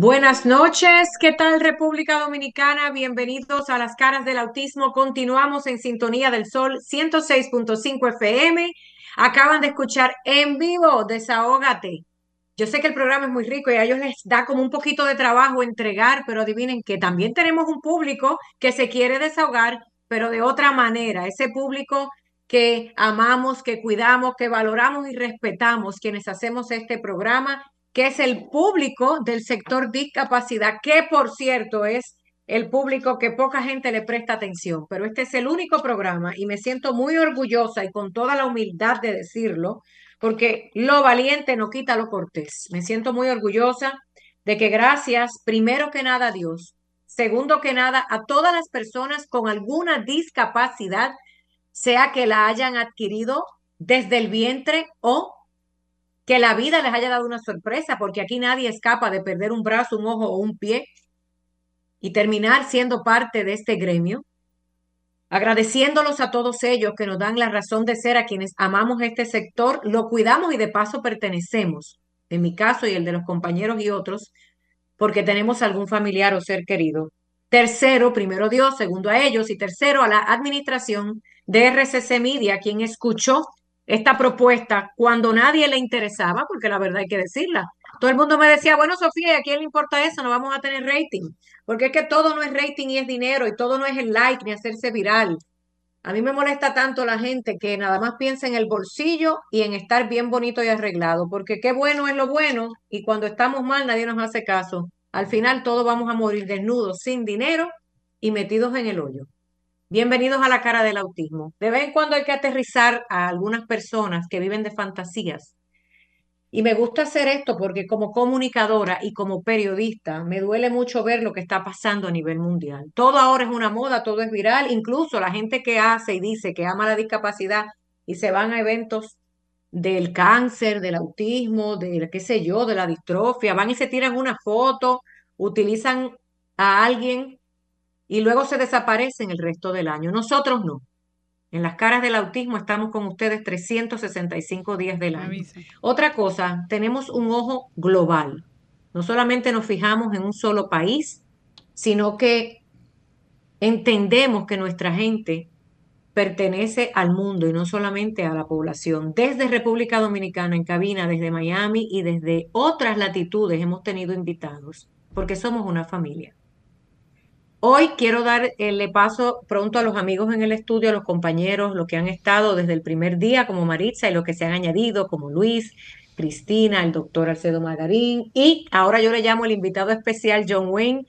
Buenas noches, ¿qué tal República Dominicana? Bienvenidos a las caras del autismo. Continuamos en sintonía del sol 106.5 FM. Acaban de escuchar en vivo Desahógate. Yo sé que el programa es muy rico y a ellos les da como un poquito de trabajo entregar, pero adivinen que también tenemos un público que se quiere desahogar, pero de otra manera. Ese público que amamos, que cuidamos, que valoramos y respetamos quienes hacemos este programa que es el público del sector discapacidad, que por cierto es el público que poca gente le presta atención, pero este es el único programa y me siento muy orgullosa y con toda la humildad de decirlo, porque lo valiente no quita lo cortés. Me siento muy orgullosa de que gracias, primero que nada a Dios, segundo que nada a todas las personas con alguna discapacidad, sea que la hayan adquirido desde el vientre o que la vida les haya dado una sorpresa, porque aquí nadie escapa de perder un brazo, un ojo o un pie y terminar siendo parte de este gremio. Agradeciéndolos a todos ellos que nos dan la razón de ser a quienes amamos este sector, lo cuidamos y de paso pertenecemos, en mi caso y el de los compañeros y otros, porque tenemos algún familiar o ser querido. Tercero, primero Dios, segundo a ellos y tercero a la administración de RCC Media, quien escuchó esta propuesta cuando nadie le interesaba, porque la verdad hay que decirla. Todo el mundo me decía, bueno, Sofía, ¿a quién le importa eso? No vamos a tener rating. Porque es que todo no es rating y es dinero, y todo no es el like ni hacerse viral. A mí me molesta tanto la gente que nada más piensa en el bolsillo y en estar bien bonito y arreglado, porque qué bueno es lo bueno, y cuando estamos mal nadie nos hace caso. Al final todos vamos a morir desnudos, sin dinero y metidos en el hoyo. Bienvenidos a la cara del autismo. De vez en cuando hay que aterrizar a algunas personas que viven de fantasías. Y me gusta hacer esto porque como comunicadora y como periodista me duele mucho ver lo que está pasando a nivel mundial. Todo ahora es una moda, todo es viral, incluso la gente que hace y dice que ama la discapacidad y se van a eventos del cáncer, del autismo, de qué sé yo, de la distrofia, van y se tiran una foto, utilizan a alguien y luego se desaparecen el resto del año. Nosotros no. En las caras del autismo estamos con ustedes 365 días del año. Otra cosa, tenemos un ojo global. No solamente nos fijamos en un solo país, sino que entendemos que nuestra gente pertenece al mundo y no solamente a la población. Desde República Dominicana en cabina, desde Miami y desde otras latitudes hemos tenido invitados, porque somos una familia. Hoy quiero dar el paso pronto a los amigos en el estudio, a los compañeros, los que han estado desde el primer día, como Maritza, y los que se han añadido, como Luis, Cristina, el doctor Alcedo Margarín, y ahora yo le llamo el invitado especial John Wayne,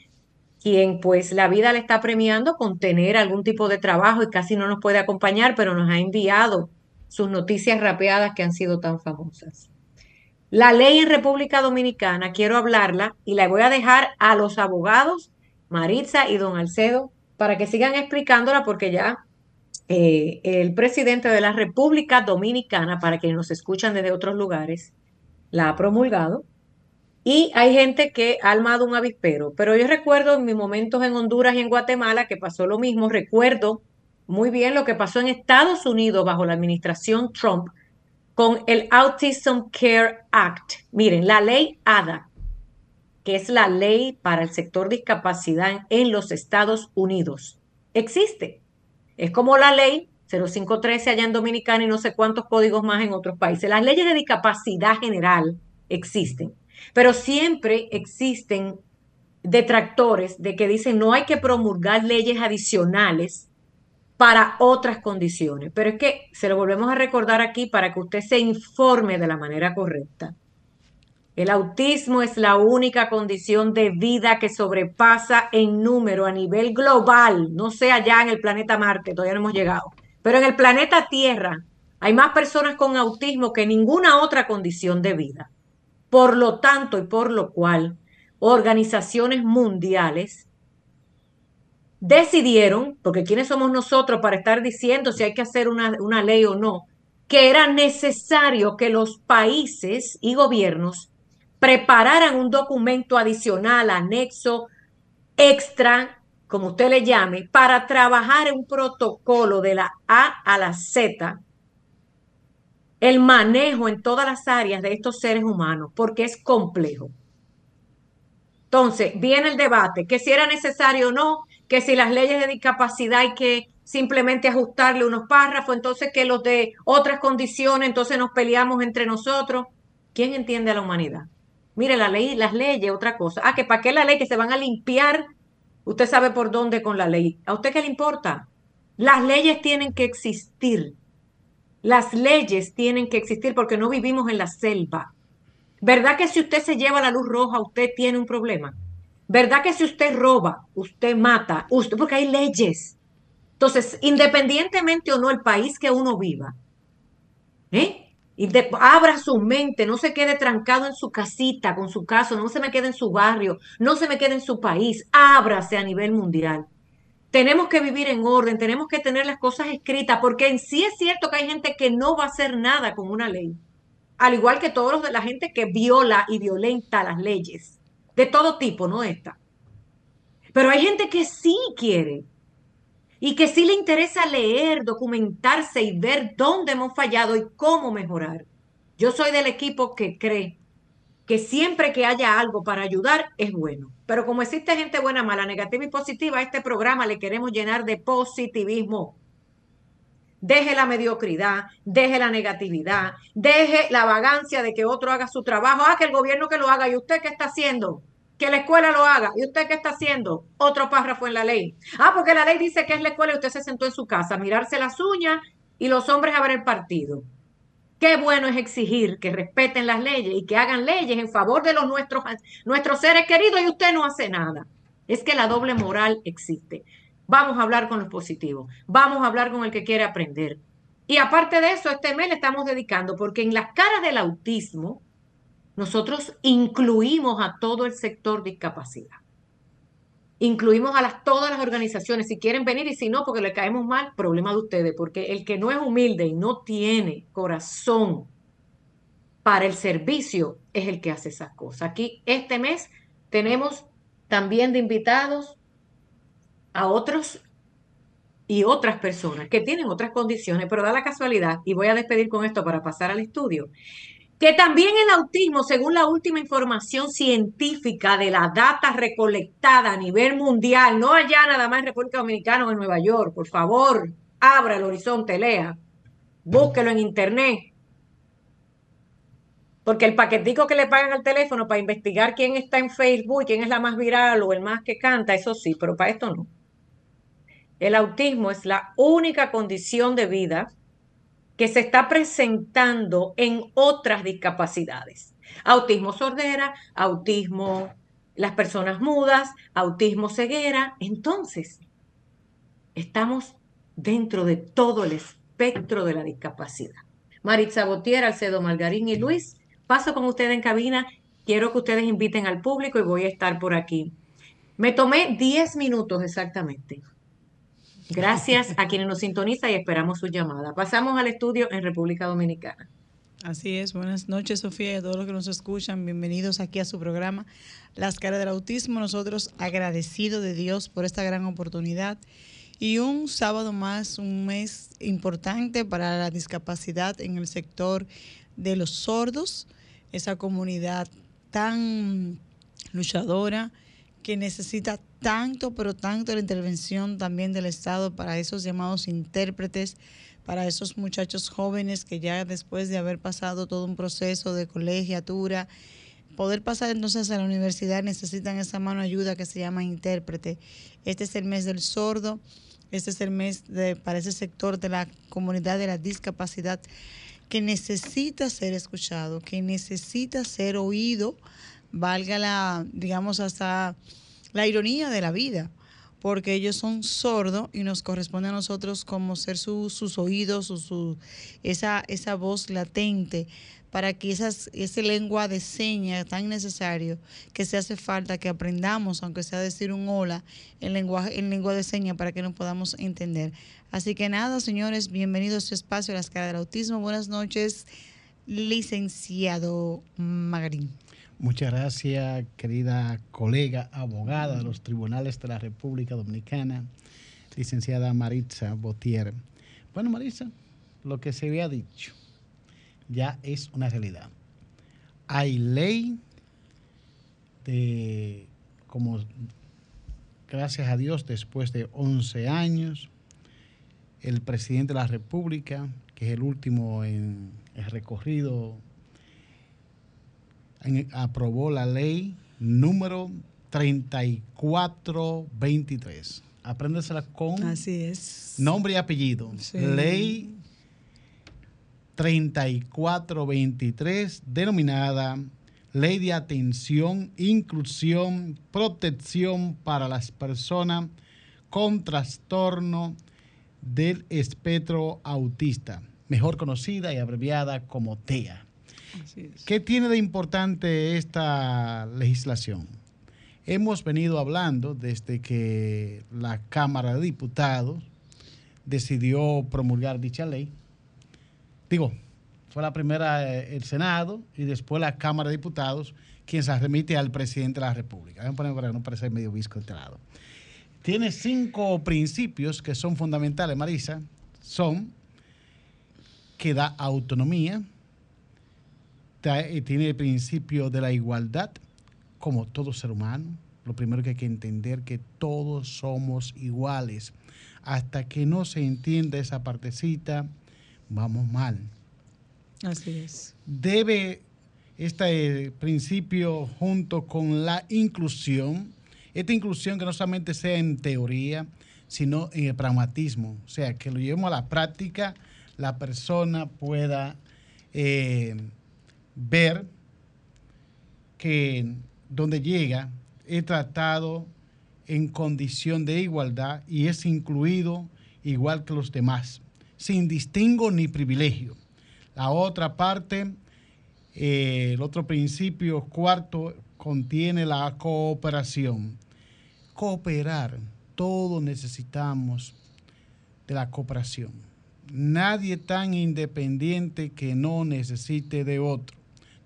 quien pues la vida le está premiando con tener algún tipo de trabajo y casi no nos puede acompañar, pero nos ha enviado sus noticias rapeadas que han sido tan famosas. La ley en República Dominicana, quiero hablarla y la voy a dejar a los abogados Maritza y don Alcedo, para que sigan explicándola porque ya eh, el presidente de la República Dominicana, para quienes nos escuchan desde otros lugares, la ha promulgado. Y hay gente que ha armado un avispero. Pero yo recuerdo en mis momentos en Honduras y en Guatemala que pasó lo mismo. Recuerdo muy bien lo que pasó en Estados Unidos bajo la administración Trump con el Autism Care Act. Miren, la ley ADA, que es la ley para el sector discapacidad en los Estados Unidos. Existe. Es como la ley 0513 allá en Dominicana y no sé cuántos códigos más en otros países. Las leyes de discapacidad general existen, pero siempre existen detractores de que dicen no hay que promulgar leyes adicionales para otras condiciones. Pero es que se lo volvemos a recordar aquí para que usted se informe de la manera correcta. El autismo es la única condición de vida que sobrepasa en número a nivel global, no sea allá en el planeta Marte, todavía no hemos llegado, pero en el planeta Tierra hay más personas con autismo que ninguna otra condición de vida. Por lo tanto y por lo cual, organizaciones mundiales decidieron, porque quiénes somos nosotros para estar diciendo si hay que hacer una, una ley o no, que era necesario que los países y gobiernos prepararan un documento adicional, anexo, extra, como usted le llame, para trabajar en un protocolo de la A a la Z, el manejo en todas las áreas de estos seres humanos, porque es complejo. Entonces, viene el debate, que si era necesario o no, que si las leyes de discapacidad hay que simplemente ajustarle unos párrafos, entonces que los de otras condiciones, entonces nos peleamos entre nosotros. ¿Quién entiende a la humanidad? Mire, la ley, las leyes, otra cosa. Ah, que para qué la ley, que se van a limpiar. Usted sabe por dónde con la ley. ¿A usted qué le importa? Las leyes tienen que existir. Las leyes tienen que existir porque no vivimos en la selva. ¿Verdad que si usted se lleva la luz roja, usted tiene un problema? ¿Verdad que si usted roba, usted mata, usted, porque hay leyes? Entonces, independientemente o no el país que uno viva, ¿eh? Y abra su mente, no se quede trancado en su casita, con su caso, no se me quede en su barrio, no se me quede en su país, ábrase a nivel mundial. Tenemos que vivir en orden, tenemos que tener las cosas escritas, porque en sí es cierto que hay gente que no va a hacer nada con una ley al igual que todos los de la gente que viola y violenta las leyes, de todo tipo, no esta. Pero hay gente que sí quiere y que sí le interesa leer, documentarse y ver dónde hemos fallado y cómo mejorar. Yo soy del equipo que cree que siempre que haya algo para ayudar es bueno. Pero como existe gente buena, mala, negativa y positiva, a este programa le queremos llenar de positivismo deje la mediocridad, deje la negatividad, deje la vagancia de que otro haga su trabajo, ah, que el gobierno que lo haga, ¿y usted qué está haciendo? Que la escuela lo haga, ¿y usted qué está haciendo? Otro párrafo en la ley. Ah, porque la ley dice que es la escuela y usted se sentó en su casa a mirarse las uñas y los hombres a ver el partido. Qué bueno es exigir que respeten las leyes y que hagan leyes en favor de los nuestros, nuestros seres queridos y usted no hace nada. Es que la doble moral existe. Vamos a hablar con los positivos. Vamos a hablar con el que quiere aprender. Y aparte de eso, este mes le estamos dedicando, porque en las caras del autismo, nosotros incluimos a todo el sector discapacidad. Incluimos a todas las organizaciones, si quieren venir y si no, porque le caemos mal, problema de ustedes, porque el que no es humilde y no tiene corazón para el servicio es el que hace esas cosas. Aquí este mes tenemos también de invitados a otros y otras personas que tienen otras condiciones, pero da la casualidad, y voy a despedir con esto para pasar al estudio, que también el autismo, según la última información científica de la data recolectada a nivel mundial, no allá nada más en República Dominicana o en Nueva York, por favor, abra el horizonte, lea, búsquelo en internet. Porque el paquetico que le pagan al teléfono para investigar quién está en Facebook, quién es la más viral o el más que canta, eso sí, pero para esto no. El autismo es la única condición de vida que se está presentando en otras discapacidades. Autismo sordera, autismo las personas mudas, autismo ceguera. Entonces, estamos dentro de todo el espectro de la discapacidad. Maritza Botier, Alcedo Margarín y Luis, paso con ustedes en cabina. Quiero que ustedes inviten al público y voy a estar por aquí. Me tomé 10 minutos exactamente Gracias a quienes nos sintonizan y esperamos su llamada. Pasamos al estudio en República Dominicana. Así es, buenas noches Sofía y a todos los que nos escuchan, bienvenidos aquí a su programa Las caras del autismo, nosotros agradecidos de Dios por esta gran oportunidad y un sábado más, un mes importante para la discapacidad en el sector de los sordos, esa comunidad tan luchadora que necesita tanto, pero tanto la intervención también del Estado para esos llamados intérpretes, para esos muchachos jóvenes que ya después de haber pasado todo un proceso de colegiatura, poder pasar entonces a la universidad necesitan esa mano ayuda que se llama intérprete. Este es el mes del sordo, este es el mes de, para ese sector de la comunidad de la discapacidad que necesita ser escuchado, que necesita ser oído, valga la, digamos, hasta la ironía de la vida, porque ellos son sordos y nos corresponde a nosotros como ser sus oídos, su, esa, esa voz latente para que esas, ese lengua de señas tan necesario que se hace falta que aprendamos, aunque sea decir un hola en, lenguaje, en lengua de señas para que nos podamos entender. Así que nada, señores, bienvenidos a su espacio, Las Caras del Autismo. Buenas noches, licenciado Magarín. Muchas gracias, querida colega abogada de los tribunales de la República Dominicana, licenciada Maritza Botier. Bueno, Maritza, lo que se había dicho ya es una realidad. Hay ley de, como gracias a Dios, después de 11 años, el presidente de la República, que es el último en el recorrido, aprobó la ley número 3423. Apréndesela con Así es. nombre y apellido. Ley 3423, denominada Ley de Atención, Inclusión, Protección para las Personas con Trastorno del Espectro Autista, mejor conocida y abreviada como TEA. ¿Qué tiene de importante esta legislación? Hemos venido hablando desde que la Cámara de Diputados decidió promulgar dicha ley digo, fue la primera eh, el Senado y después la Cámara de Diputados quien se remite al presidente de la República. A poner para no parecer medio visco este lado. Tiene cinco principios que son fundamentales, Marisa. Son que da autonomía, tiene el principio de la igualdad, como todo ser humano. Lo primero que hay que entender que todos somos iguales. Hasta que no se entienda esa partecita, vamos mal. Así es. Debe este principio junto con la inclusión, esta inclusión que no solamente sea en teoría, sino en el pragmatismo, o sea, que lo llevemos a la práctica, la persona pueda eh, ver que donde llega he tratado en condición de igualdad y es incluido igual que los demás sin distingo ni privilegio. La otra parte, eh, el otro principio cuarto, contiene la cooperación. Cooperar, todos necesitamos de la cooperación. Nadie tan independiente que no necesite de otro.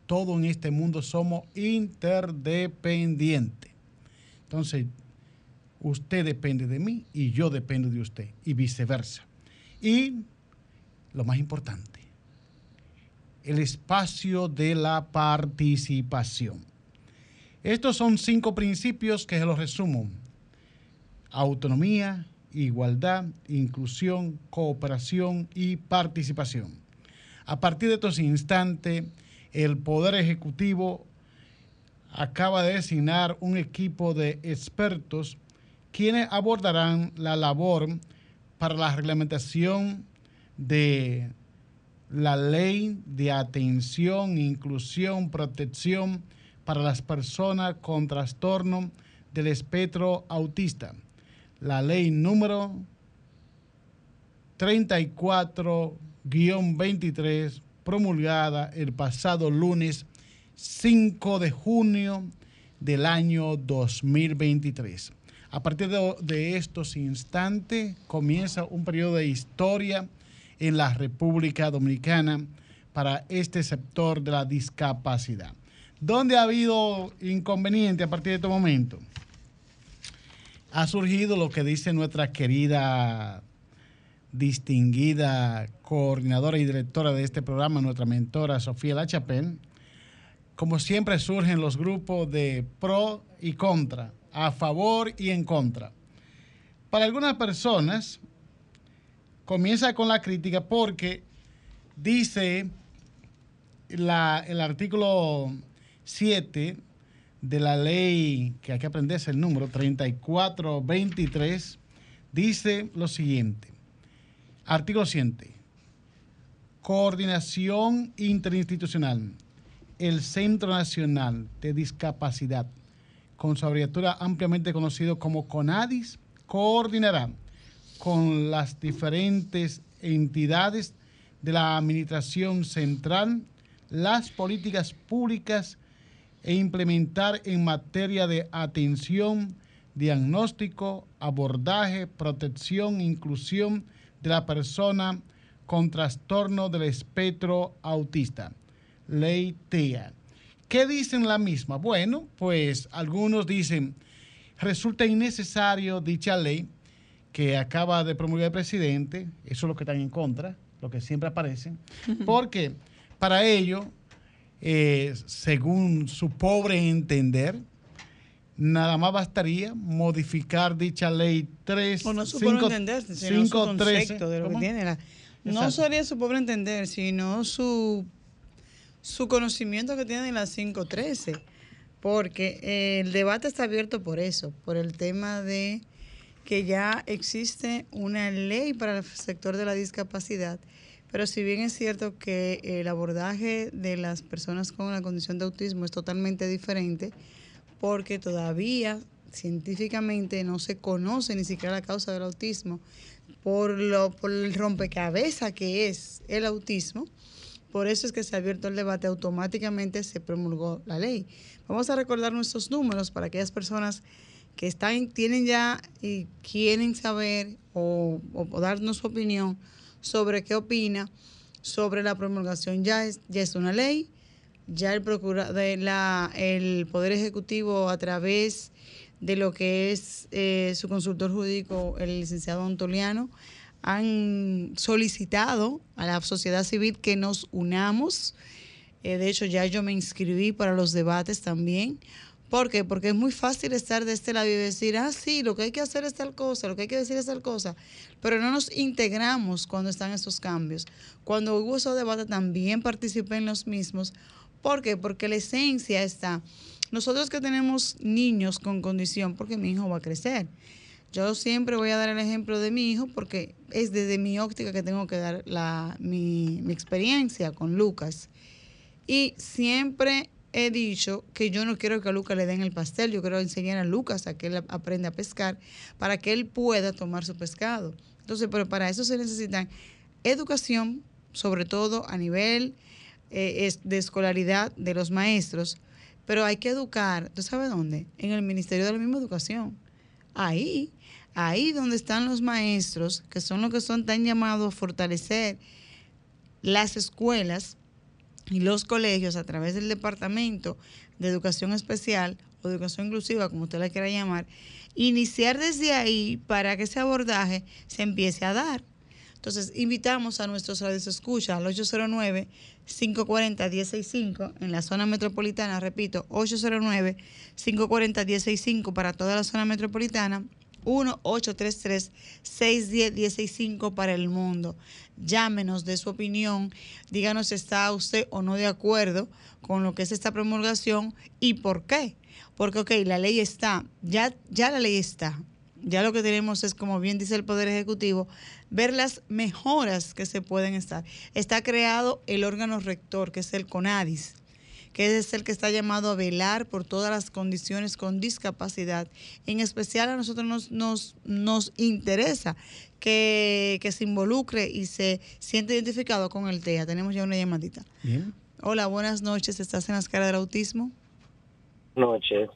Todo en este mundo somos interdependientes. Entonces, usted depende de mí y yo dependo de usted y viceversa. Y lo más importante, el espacio de la participación. Estos son cinco principios que se los resumo. Autonomía, igualdad, inclusión, cooperación y participación. A partir de estos instantes, el Poder Ejecutivo acaba de designar un equipo de expertos quienes abordarán la labor para la reglamentación de la ley de atención, inclusión, protección para las personas con trastorno del espectro autista. La ley número 34-23 promulgada el pasado lunes 5 de junio del año 2023. A partir de, estos instantes comienza un periodo de historia en la República Dominicana para este sector de la discapacidad. ¿Dónde ha habido inconveniente a partir de este momento? Ha surgido lo que dice nuestra querida, distinguida coordinadora y directora de este programa, nuestra mentora Sofía Lachapén. Como siempre surgen los grupos de pro y contra a favor y en contra. Para algunas personas, comienza con la crítica porque dice el artículo 7 de la ley, que hay que aprenderse el número 3423, dice lo siguiente. Artículo 7. Coordinación interinstitucional. El Centro Nacional de Discapacidad con su abreviatura ampliamente conocido como CONADIS, coordinará con las diferentes entidades de la Administración Central las políticas públicas e implementar en materia de atención, diagnóstico, abordaje, protección, inclusión de la persona con trastorno del espectro autista, ley TEA. ¿Qué dicen la misma? Bueno, pues algunos dicen, resulta innecesario dicha ley que acaba de promulgar el presidente, eso es lo que están en contra, lo que siempre aparecen, porque para ello, eh, según su pobre entender, nada más bastaría modificar dicha ley 3. O no su pobre entender, sino su concepto de lo que tiene. no sería su pobre entender, sino su, su conocimiento que tiene en la 513. Porque eh, el debate está abierto por eso, por el tema de que ya existe una ley para el sector de la discapacidad, pero si bien es cierto que el abordaje de las personas con la condición de autismo es totalmente diferente, porque todavía científicamente no se conoce ni siquiera la causa del autismo, por, lo, por el rompecabezas que es el autismo, por eso es que se ha abierto el debate, automáticamente se promulgó la ley. Vamos a recordar nuestros números para aquellas personas que están, tienen ya y quieren saber o, darnos su opinión sobre qué opina sobre la promulgación. Ya es, ya es una ley, ya el, procura, de la, el Poder Ejecutivo a través ¿Por qué? Porque la esencia está. Nosotros que tenemos niños con condición, porque mi hijo va a crecer. Yo siempre voy a dar el ejemplo de mi hijo porque es desde mi óptica que tengo que dar la, mi, mi experiencia con Lucas. Y siempre he dicho que yo no quiero que a Lucas le den el pastel, yo quiero enseñar a Lucas a que él aprenda a pescar para que él pueda tomar su pescado. Entonces, pero para eso se necesita educación, sobre todo a nivel eh, de escolaridad de los maestros, pero hay que educar, ¿tú sabes dónde? En el Ministerio de la misma Educación. Ahí, ahí donde están los maestros, que son los que son tan llamados a fortalecer las escuelas y los colegios a través del Departamento de Educación Especial o Educación Inclusiva, como usted la quiera llamar, iniciar desde ahí para que ese abordaje se empiece a dar. Entonces, invitamos a nuestros radios escucha al 809-540-165 en la zona metropolitana, repito, 809-540-165 para toda la zona metropolitana 1-833-610-165 para el mundo. Llámenos de su opinión, díganos si está usted o no de acuerdo con lo que es esta promulgación y por qué. Porque, ok, la ley está, ya, ya la ley está. Ya lo que tenemos es, como bien dice el Poder Ejecutivo, ver las mejoras que se pueden estar. Está creado el órgano rector, que es el CONADIS que es el que está llamado a velar por todas las condiciones con discapacidad. En especial a nosotros nos, nos, nos interesa que, se involucre y se siente identificado con el TEA. Tenemos ya una llamadita. Hola, buenas noches. ¿Estás en las caras del autismo? Noches.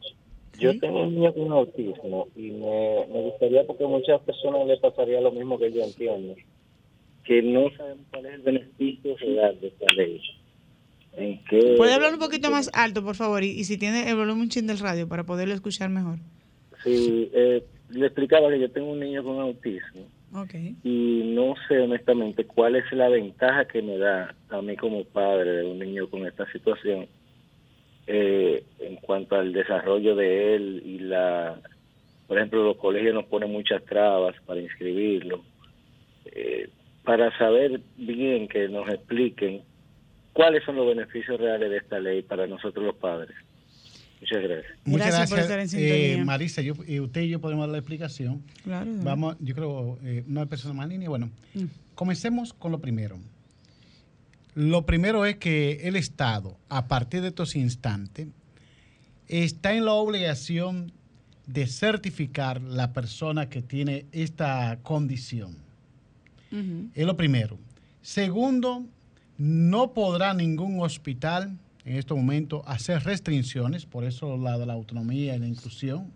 Yo tengo un niño con autismo y me, me gustaría, porque a muchas personas le pasaría lo mismo que yo entiendo, que no sabemos cuál es el beneficio real de esta ley. ¿Puede hablar un poquito más alto, por favor? Y, si tiene el volumen chin del radio para poderlo escuchar mejor. Sí, eh, le explicaba que yo tengo un niño con autismo. Okay. Y no sé honestamente cuál es la ventaja que me da a mí como padre de un niño con esta situación eh, en cuanto al desarrollo de él y la, por ejemplo, los colegios nos ponen muchas trabas para inscribirlo. Eh, para saber bien que nos expliquen cuáles son los beneficios reales de esta ley para nosotros los padres. Muchas gracias. Muchas gracias, por estar en eh, Marisa. Yo, eh, usted y yo podemos dar la explicación. Claro. Vamos, yo creo, eh, no hay persona más. Bueno, mm. comencemos con lo primero. Lo primero es que el Estado, a partir de estos instantes, está en la obligación de certificar la persona que tiene esta condición. Es lo primero. Segundo, no podrá ningún hospital en este momento hacer restricciones, por eso la de la autonomía y la inclusión,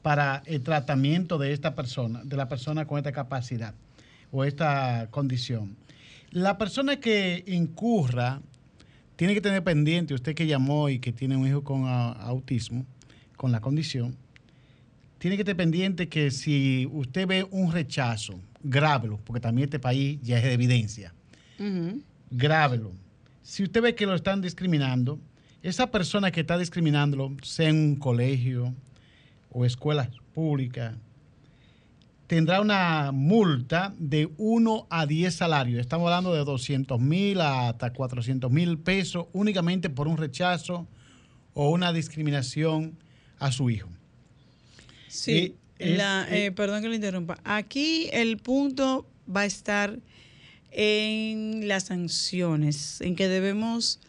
para el tratamiento de esta persona, de la persona con esta capacidad o esta condición. La persona que incurra tiene que tener pendiente, usted que llamó y que tiene un hijo con autismo, con la condición, tiene que tener pendiente que si usted ve un rechazo, grábelo, porque también este país ya es de evidencia. Grábelo. Si usted ve que lo están discriminando, esa persona que está discriminándolo, sea en un colegio o escuela pública, tendrá una multa de 1 a 10 salarios. Estamos hablando de 200 mil hasta 400 mil pesos únicamente por un rechazo o una discriminación a su hijo. Sí, eh, perdón que lo interrumpa. Aquí el punto va a estar en las sanciones, en que debemos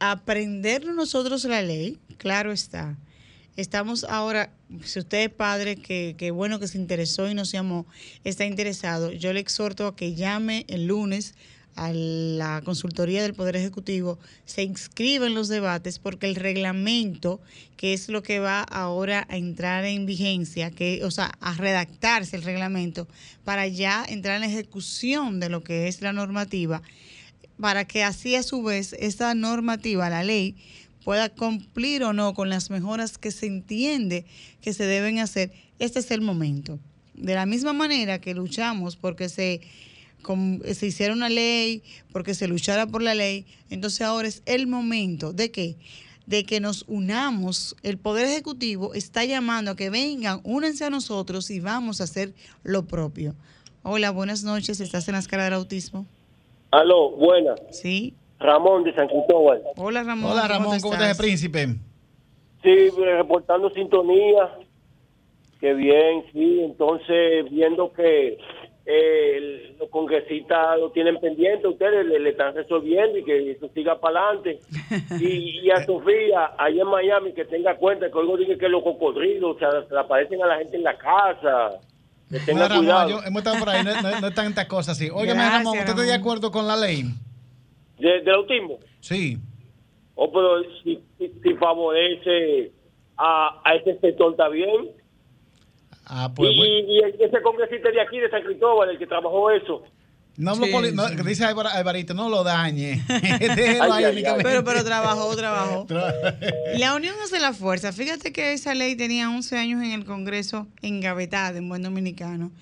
aprender nosotros la ley, claro está. Estamos ahora, si usted es padre, que, que bueno que se interesó y nos llamó, está interesado, yo le exhorto a que llame el lunes a la consultoría del Poder Ejecutivo, se inscriba en los debates porque el reglamento, que es lo que va ahora a entrar en vigencia, que, o sea, a redactarse el reglamento para ya entrar en ejecución de lo que es la normativa, para que así a su vez esta normativa, la ley, pueda cumplir o no con las mejoras que se entiende que se deben hacer, este es el momento. De la misma manera que luchamos porque se se hiciera una ley, porque se luchara por la ley, entonces ahora es el momento de que de que nos unamos, el Poder Ejecutivo está llamando a que vengan, únanse a nosotros y vamos a hacer lo propio. Hola, buenas noches, ¿estás en la escala del autismo? Aló, buenas. Sí. Ramón de San Cristóbal. Hola, Ramón. Hola, Ramón, ¿cómo, estás, príncipe? Sí, reportando sintonía. Qué bien, sí. Entonces, viendo que eh, los congresistas lo tienen pendiente, ustedes le, están resolviendo y que eso siga para adelante. Y, a Sofía, allá en Miami, que tenga cuenta que oigo dice que los cocodrilos o sea, se le aparecen a la gente en la casa. Que tenga cuidado. hemos estado por ahí, no, no, no tantas cosas así. Oye, Ramón, ¿usted está de acuerdo con la ley? ¿De, ¿Del autismo? Sí. O oh, pero si, si, favorece a, a ese sector, ¿está bien? Ah, pues, y, y, ese congresista de aquí, de San Cristóbal, el que trabajó eso. No, lo no dice Alvarito, no lo dañe. pero, pero trabajó, trabajó. la unión hace la fuerza. Fíjate que esa ley tenía 11 años en el Congreso engavetada en buen dominicano.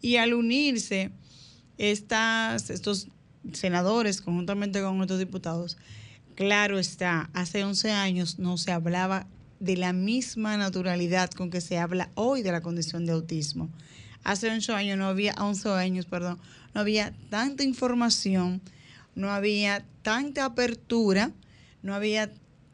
Y al unirse estas, estos senadores conjuntamente con otros diputados, claro está, hace 11 años no se hablaba de la misma naturalidad con que se habla hoy de la condición de autismo. Hace 11 años no había, 11 años, perdón, no había tanta información, no había tanta apertura, no había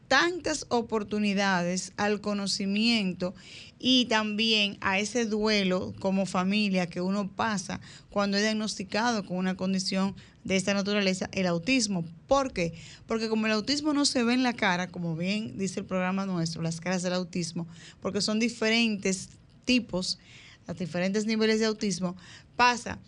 tantas oportunidades al conocimiento y también a ese duelo como familia que uno pasa cuando es diagnosticado con una condición de esta naturaleza, el autismo. ¿Por qué? Porque como el autismo no se ve en la cara, como bien dice el programa nuestro, las caras del autismo, porque son diferentes tipos, los diferentes niveles de autismo, pasa,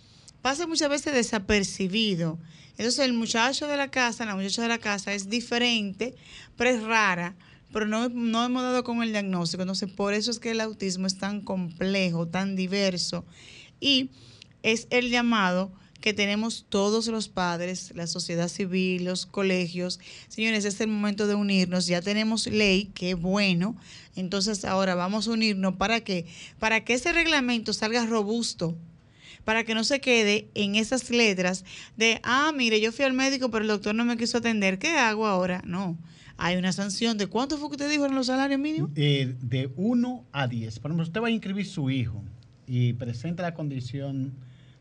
pasa muchas veces desapercibido. Entonces el muchacho de la casa, la muchacha de la casa es diferente, pero es rara, pero no, no hemos dado con el diagnóstico. Entonces por eso es que el autismo es tan complejo, tan diverso y es el llamado que tenemos todos los padres, la sociedad civil, los colegios. Señores, es el momento de unirnos. Ya tenemos ley, qué bueno. Entonces ahora vamos a unirnos para que para que ese reglamento salga robusto, para que no se quede en esas letras de, ah, mire, yo fui al médico, pero el doctor no me quiso atender. ¿Qué hago ahora? No. Hay una sanción. ¿De cuánto fue que usted dijo en los salarios mínimos? Eh, de 1 a 10. Por ejemplo, usted va a inscribir su hijo y presenta la condición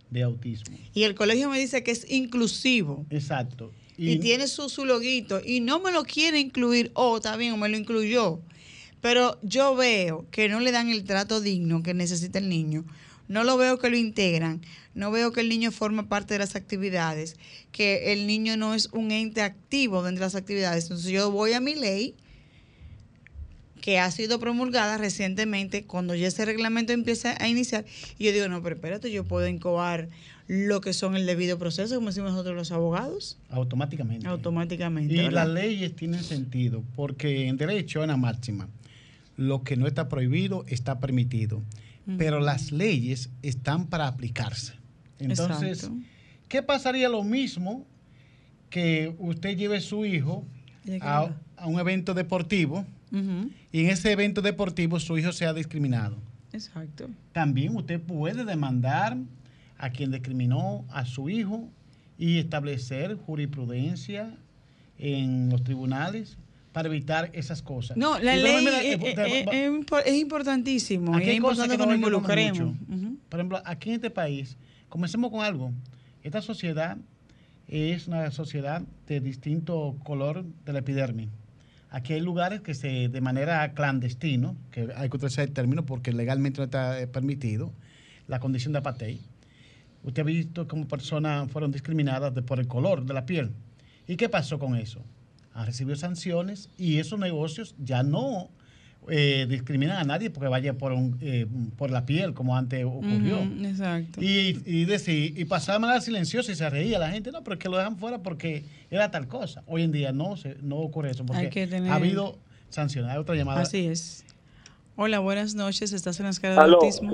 de autismo. Y el colegio me dice que es inclusivo. Exacto. Y, tiene su, su loguito y no me lo quiere incluir, o oh, está bien, o me lo incluyó. Pero yo veo que no le dan el trato digno que necesita el niño. No lo veo que lo integran. No veo que el niño forma parte de las actividades. Que el niño no es un ente activo dentro de las actividades. Entonces yo voy a mi ley que ha sido promulgada recientemente, cuando ya ese reglamento empieza a iniciar, y yo digo, no, pero espérate, yo puedo incoar lo que son el debido proceso, como decimos nosotros los abogados. Automáticamente. Automáticamente. Y las leyes tienen sentido, porque en derecho hay una máxima. Lo que no está prohibido está permitido. Pero las leyes están para aplicarse. Entonces, ¿qué pasaría lo mismo que usted lleve a su hijo a, un evento deportivo? y en ese evento deportivo su hijo sea discriminado. Exacto. También usted puede demandar a quien discriminó a su hijo y establecer jurisprudencia en los tribunales para evitar esas cosas. No, la ley es, importantísimo. Aquí es importante que nos involucremos. Por ejemplo, aquí en este país, comencemos con algo. Esta sociedad es una sociedad de distinto color de la epidermis. Aquí hay lugares que se, de manera clandestino, que hay que utilizar el término porque legalmente no está eh, permitido, la condición de apartheid. Usted ha visto cómo personas fueron discriminadas por el color de la piel. ¿Y qué pasó con eso? Han recibido sanciones y esos negocios ya no eh, discriminan a nadie porque vaya por, un, eh, por la piel, como antes ocurrió. exacto. Y, y, decir, y pasaba de manera silenciosa y se reía la gente, no, pero es que lo dejan fuera porque era tal cosa. Hoy en día no, se, no ocurre eso porque ha habido sanciones. Hay otra llamada. Así es. Hola, buenas noches. ¿Estás en las caras de autismo?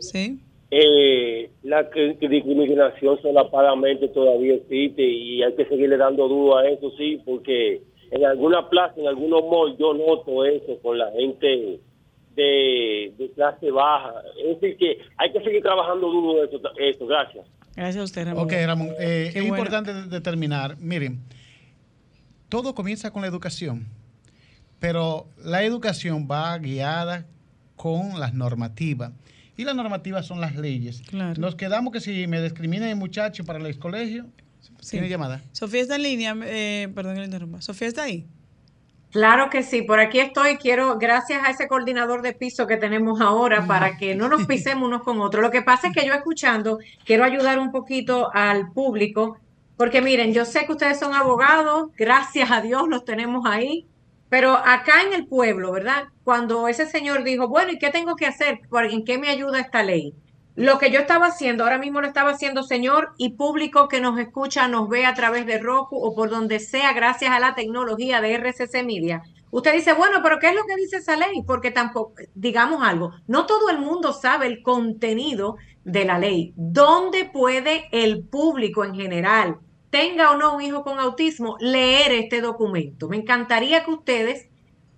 Sí. Eh, la discriminación solapadamente todavía existe y hay que seguirle dando duro a eso, sí, porque en alguna plaza, en algunos malls, yo noto eso con la gente de, clase baja. Es decir, que hay que seguir trabajando duro eso. eso. Gracias. Gracias a usted, Ramón. Ok, Ramón. Eh, es importante determinar, miren, todo comienza con la educación, pero la educación va guiada con las normativas. Y las normativas son las leyes. Nos quedamos que si me discrimina el muchacho para el colegio, ¿Tiene llamada? Sofía está en línea, eh, perdón que le interrumpa. ¿Sofía está ahí? Claro que sí, por aquí estoy. Quiero, gracias a ese coordinador de piso que tenemos ahora, para que no nos pisemos unos con otros. Lo que pasa es que yo escuchando, quiero ayudar un poquito al público, porque miren, yo sé que ustedes son abogados, gracias a Dios los tenemos ahí, pero acá en el pueblo, ¿verdad? Cuando ese señor dijo, bueno, ¿y qué tengo que hacer? ¿En qué me ayuda esta ley? Lo que yo estaba haciendo, ahora mismo lo estaba haciendo, señor, y público que nos escucha, nos ve a través de Roku o por donde sea, gracias a la tecnología de RCC Media. Usted dice, bueno, pero ¿qué es lo que dice esa ley? Porque tampoco, digamos algo, no todo el mundo sabe el contenido de la ley. ¿Dónde puede el público en general, tenga o no un hijo con autismo, leer este documento? Me encantaría que ustedes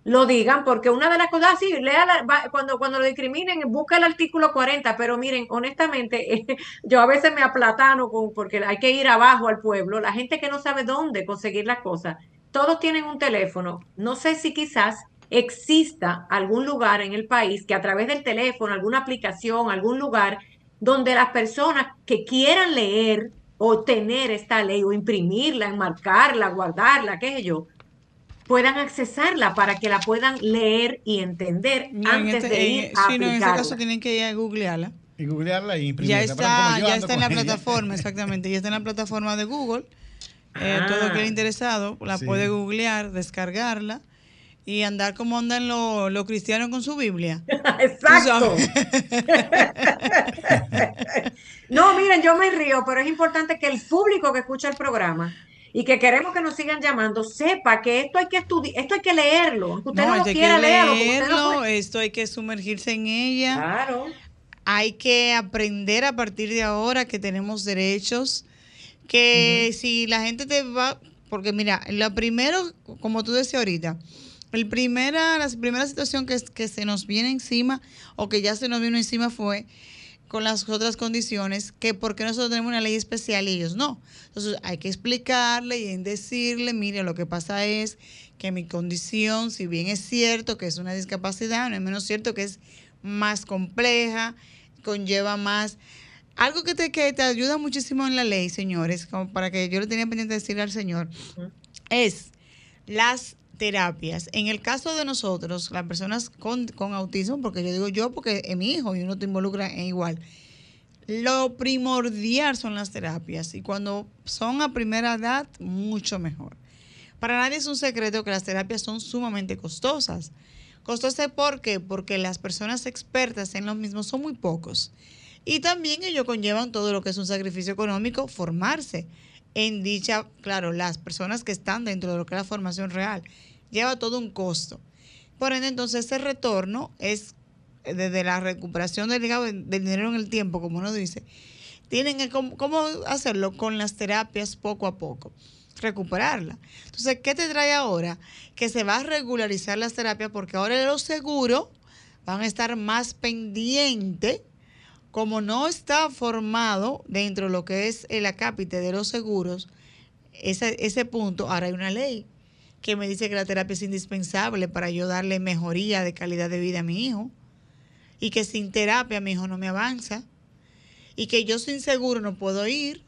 lo digan, porque una de las cosas, sí, lea cuando, cuando lo discriminen, busca el artículo 40, pero miren, honestamente, yo a veces me aplatano con, porque hay que ir abajo al pueblo, la gente que no sabe dónde conseguir las cosas, todos tienen un teléfono, no sé si quizás exista algún lugar en el país que a través del teléfono, alguna aplicación, algún lugar donde las personas que quieran leer o tener esta ley o imprimirla, enmarcarla, guardarla, qué sé yo, puedan accesarla para que la puedan leer y entender antes este, de ir a sí, no, en ese caso tienen que ir a googlearla. Y googlearla y imprimirla. Ya está, ya está en la plataforma, exactamente. Ya está en la plataforma de Google. Eh, ah. Todo que interesado la puede googlear, descargarla y andar como andan los lo cristianos con su Biblia. Exacto. no, miren, yo me río, pero es importante que el público que escucha el programa y que queremos que nos sigan llamando, sepa que esto hay que estudiar, esto hay que leerlo. Usted no, lo quiera leerlo, esto hay que sumergirse en ella. Claro. Hay que aprender a partir de ahora que tenemos derechos, que si la gente te va, porque mira, lo primero, como tú decías ahorita, el primera, la primera situación que, que se nos viene encima o que ya se nos vino encima fue con las otras condiciones que por qué nosotros tenemos una ley especial y ellos no. Entonces hay que explicarle y decirle, mire, lo que pasa es que mi condición, si bien es cierto que es una discapacidad, no es menos cierto que es más compleja, conlleva más... Algo que te, que te ayuda muchísimo en la ley, señores, como para que yo le tenía pendiente de decirle al señor, es las terapias. En el caso de nosotros, las personas con, autismo, porque yo digo yo porque es mi hijo y uno te involucra en igual, lo primordial son las terapias y cuando son a primera edad, mucho mejor. Para nadie es un secreto que las terapias son sumamente costosas. Costoso ¿por qué? Porque las personas expertas en los mismos son muy pocos. Y también ellos conllevan todo lo que es un sacrificio económico, formarse en dicha, claro, las personas que están dentro de lo que es la formación real, lleva todo un costo. Por ende, entonces, ese retorno es desde la recuperación del, del dinero en el tiempo, como uno dice, tienen que, ¿cómo, hacerlo? Con las terapias poco a poco, recuperarla. Entonces, ¿qué te trae ahora? Que se va a regularizar las terapias porque ahora los seguros van a estar más pendientes como no está formado dentro de lo que es el acápite de los seguros, ese, ese punto, ahora hay una ley que me dice que la terapia es indispensable para yo darle mejoría de calidad de vida a mi hijo y que sin terapia mi hijo no me avanza y que yo sin seguro no puedo ir.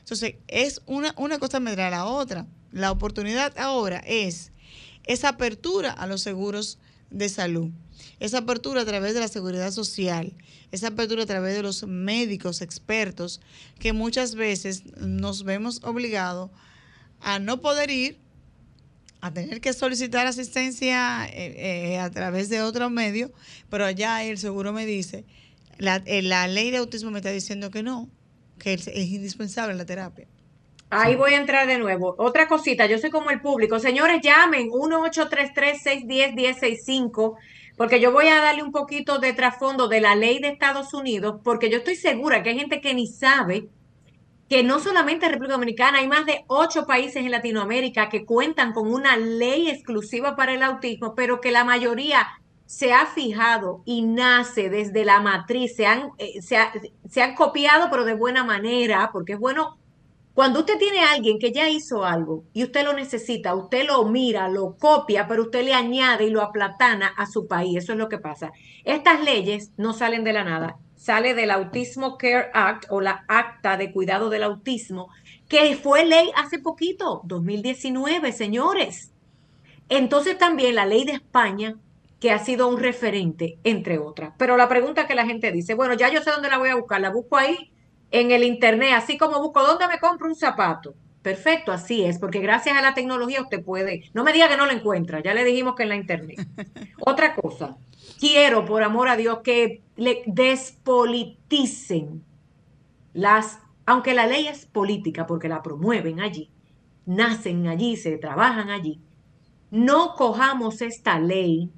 Entonces, es una, una cosa me trae la otra. La oportunidad ahora es esa apertura a los seguros de salud esa apertura a través de la seguridad social, esa apertura a través de los médicos expertos, que muchas veces nos vemos obligados a no poder ir, a tener que solicitar asistencia eh, eh, a través de otro medio, pero allá el seguro me dice, la, eh, la ley de autismo me está diciendo que no, que es, es indispensable la terapia. Ahí voy a entrar de nuevo. Otra cosita, yo soy como el público. Señores, llamen 1-833-610-1065 porque yo voy a darle un poquito de trasfondo de la ley de Estados Unidos, porque yo estoy segura que hay gente que ni sabe que no solamente en República Dominicana, hay más de ocho países en Latinoamérica que cuentan con una ley exclusiva para el autismo, pero que la mayoría se ha fijado y nace desde la matriz, se han, eh, se han copiado, pero de buena manera, porque es bueno cuando usted tiene a alguien que ya hizo algo y usted lo necesita, usted lo mira, lo copia, pero usted le añade y lo aplatana a su país. Eso es lo que pasa. Estas leyes no salen de la nada. Sale del Autismo Care Act o la Acta de Cuidado del Autismo, que fue ley hace poquito, 2019, señores. Entonces también la ley de España, que ha sido un referente, entre otras. Pero la pregunta que la gente dice, bueno, ya yo sé dónde la voy a buscar, la busco ahí en el internet, así como busco dónde me compro un zapato. Perfecto, así es, porque gracias a la tecnología usted puede, no me diga que no lo encuentra, ya le dijimos que en la internet. Otra cosa, quiero, por amor a Dios, que le despoliticen las, aunque la ley es política, porque la promueven allí, nacen allí, se trabajan allí, no cojamos esta ley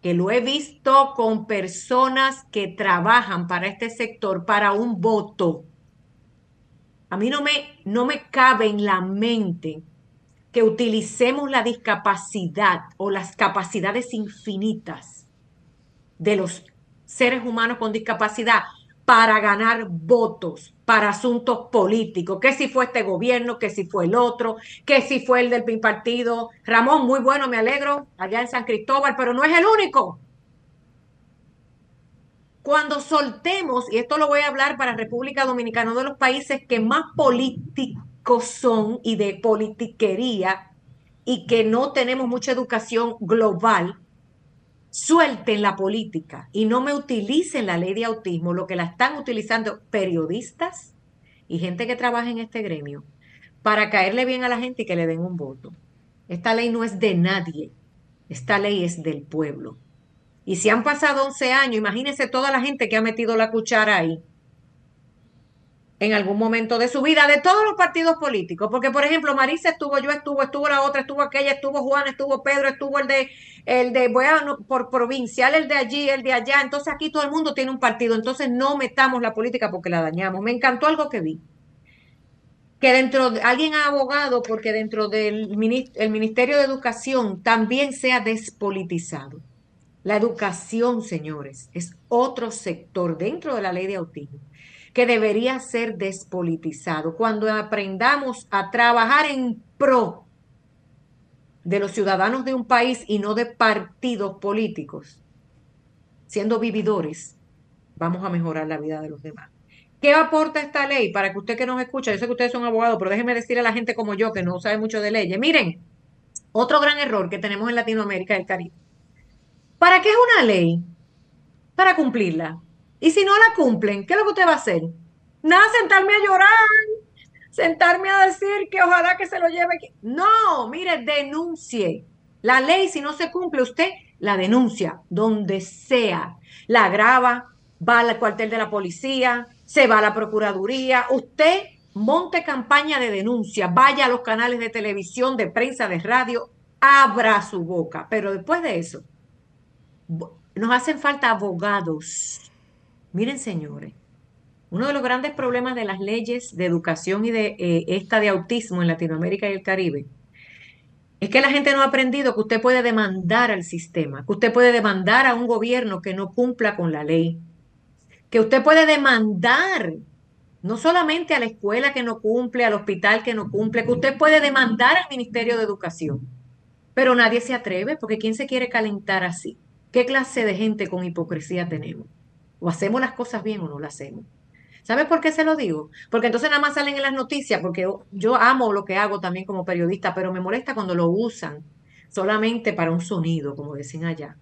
que lo he visto con personas que trabajan para este sector para un voto. A mí no me, no me cabe en la mente que utilicemos la discapacidad o las capacidades infinitas de los seres humanos con discapacidad para ganar votos para asuntos políticos, que si fue este gobierno, que si fue el otro, que si fue el del partido. Ramón, muy bueno, me alegro, allá en San Cristóbal, pero no es el único. Cuando soltemos, y esto lo voy a hablar para República Dominicana, uno de los países que más políticos son y de politiquería, y que no tenemos mucha educación global, suelten la política y no me utilicen la ley de autismo, lo que la están utilizando periodistas y gente que trabaja en este gremio, para caerle bien a la gente y que le den un voto. Esta ley no es de nadie, esta ley es del pueblo. Y si han pasado 11 años, imagínense toda la gente que ha metido la cuchara ahí en algún momento de su vida, de todos los partidos políticos, porque por ejemplo, Marisa estuvo, yo estuvo, estuvo la otra, estuvo aquella, estuvo Juan, estuvo Pedro, estuvo el de, el de, bueno, por provincial, el de allí, el de allá, entonces aquí todo el mundo tiene un partido, entonces no metamos la política porque la dañamos. Me encantó algo que vi, que dentro, de, alguien ha abogado porque dentro del el Ministerio de Educación también sea despolitizado. La educación, señores, es otro sector dentro de la ley de autismo que debería ser despolitizado. Cuando aprendamos a trabajar en pro de los ciudadanos de un país y no de partidos políticos, siendo vividores, vamos a mejorar la vida de los demás. ¿Qué aporta esta ley para que usted que nos escucha, yo sé que ustedes son abogados, pero déjenme decirle a la gente como yo que no sabe mucho de leyes, miren, otro gran error que tenemos en Latinoamérica y el Caribe. ¿Para qué es una ley? Para cumplirla. Y si no la cumplen, ¿qué es lo que usted va a hacer? Nada, sentarme a llorar, sentarme a decir que ojalá que se lo lleve. No, mire, denuncie. La ley, si no se cumple, usted la denuncia, donde sea. La graba, va al cuartel de la policía, se va a la Procuraduría. Usted monte campaña de denuncia, vaya a los canales de televisión, de prensa, de radio, abra su boca. Pero después de eso, nos hacen falta abogados. Miren, señores, uno de los grandes problemas de las leyes de educación y de eh, esta de autismo en Latinoamérica y el Caribe es que la gente no ha aprendido que usted puede demandar al sistema, que usted puede demandar a un gobierno que no cumpla con la ley, que usted puede demandar no solamente a la escuela que no cumple, al hospital que no cumple, que usted puede demandar al Ministerio de Educación. Pero nadie se atreve porque ¿quién se quiere calentar así? ¿Qué clase de gente con hipocresía tenemos? ¿O hacemos las cosas bien o no las hacemos? ¿Sabes por qué se lo digo? Porque entonces nada más salen en las noticias, porque yo amo lo que hago también como periodista, pero me molesta cuando lo usan solamente para un sonido, como dicen allá.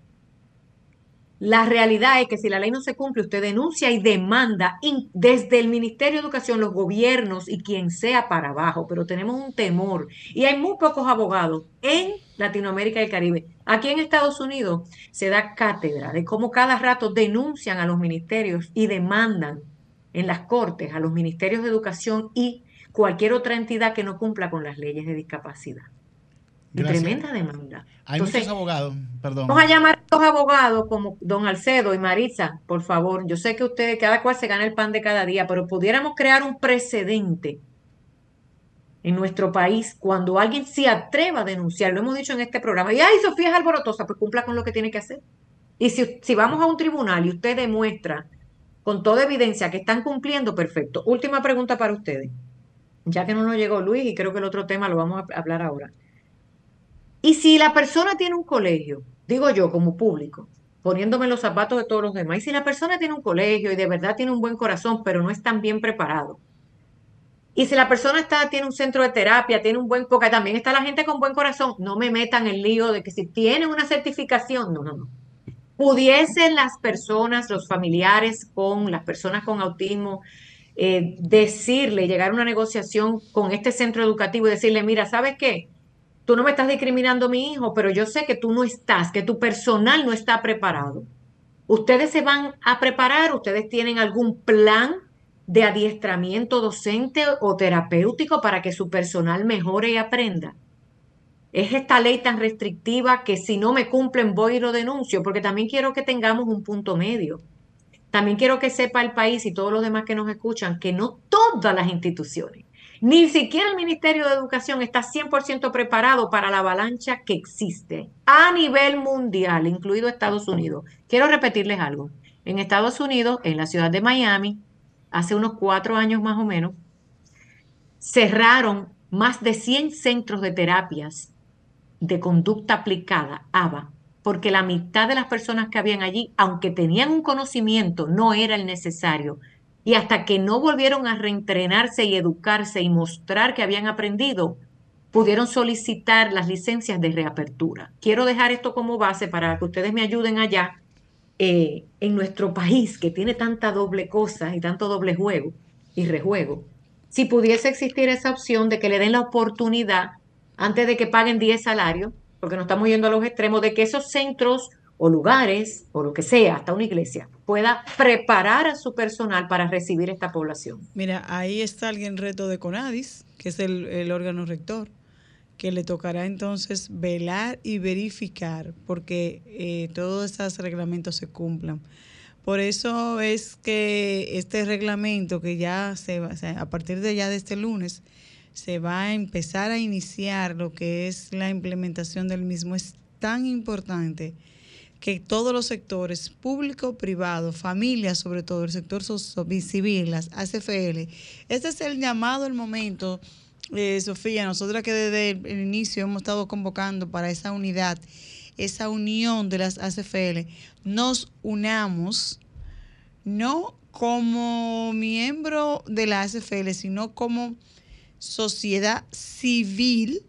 La realidad es que si la ley no se cumple, usted denuncia y demanda desde el Ministerio de Educación, los gobiernos y quien sea para abajo, pero tenemos un temor y hay muy pocos abogados en Latinoamérica y el Caribe. Aquí en Estados Unidos se da cátedra de cómo cada rato denuncian a los ministerios y demandan en las cortes a los ministerios de educación y cualquier otra entidad que no cumpla con las leyes de discapacidad. Tremenda demanda. Hay muchos abogados, perdón. Vamos a llamar a los abogados como don Alcedo y Maritza, por favor. Yo sé que ustedes, cada cual se gana el pan de cada día, pero pudiéramos crear un precedente en nuestro país cuando alguien se atreva a denunciar, lo hemos dicho en este programa, y ay, Sofía es alborotosa, pues cumpla con lo que tiene que hacer. Y si, si vamos a un tribunal y usted demuestra con toda evidencia que están cumpliendo, perfecto. Última pregunta para ustedes, ya que no nos llegó Luis y creo que el otro tema lo vamos a hablar ahora. Y si la persona tiene un colegio, digo yo como público, poniéndome los zapatos de todos los demás, y si la persona tiene un colegio y de verdad tiene un buen corazón, pero no es tan bien preparado, y si la persona está, tiene un centro de terapia, tiene un buen, porque también está la gente con buen corazón, no me metan el lío de que si tiene una certificación, no, no, no pudiesen las personas, los familiares con las personas con autismo, eh, decirle, llegar a una negociación con este centro educativo y decirle, mira, ¿sabes qué? Tú no me estás discriminando mi hijo, pero yo sé que tú no estás, que tu personal no está preparado. Ustedes se van a preparar, ustedes tienen algún plan de adiestramiento docente o terapéutico para que su personal mejore y aprenda es esta ley tan restrictiva que si no me cumplen voy y lo denuncio, porque también quiero que tengamos un punto medio. También quiero que sepa el país y todos los demás que nos escuchan que no todas las instituciones, ni siquiera el Ministerio de Educación está 100% preparado para la avalancha que existe a nivel mundial, incluido Estados Unidos. Quiero repetirles algo. En Estados Unidos, en la ciudad de Miami, hace unos cuatro años más o menos, cerraron más de 100 centros de terapias de conducta aplicada, ABA, porque la mitad de las personas que habían allí, aunque tenían un conocimiento, no era el necesario. Y hasta que no volvieron a reentrenarse y educarse y mostrar que habían aprendido, pudieron solicitar las licencias de reapertura. Quiero dejar esto como base para que ustedes me ayuden allá eh, en nuestro país que tiene tanta doble cosa y tanto doble juego y rejuego. Si pudiese existir esa opción de que le den la oportunidad antes de que paguen 10 salarios, porque no estamos yendo a los extremos, de que esos centros o lugares, o lo que sea, hasta una iglesia, pueda preparar a su personal para recibir esta población. Mira, ahí está alguien reto de CONADIS, que es el, órgano rector, que le tocará entonces velar y verificar porque eh, todos estos reglamentos se cumplan. Por eso es que este reglamento que ya se va, a partir de ya de este lunes, se va a empezar a iniciar lo que es la implementación del mismo. Es tan importante que todos los sectores, público, privado, familias, sobre todo el sector civil, las ACFL, este es el llamado, el momento, eh, Sofía, nosotras que desde el inicio hemos estado convocando para esa unidad, esa unión de las ACFL, nos unamos, no como miembro de la ACFL, sino como sociedad civil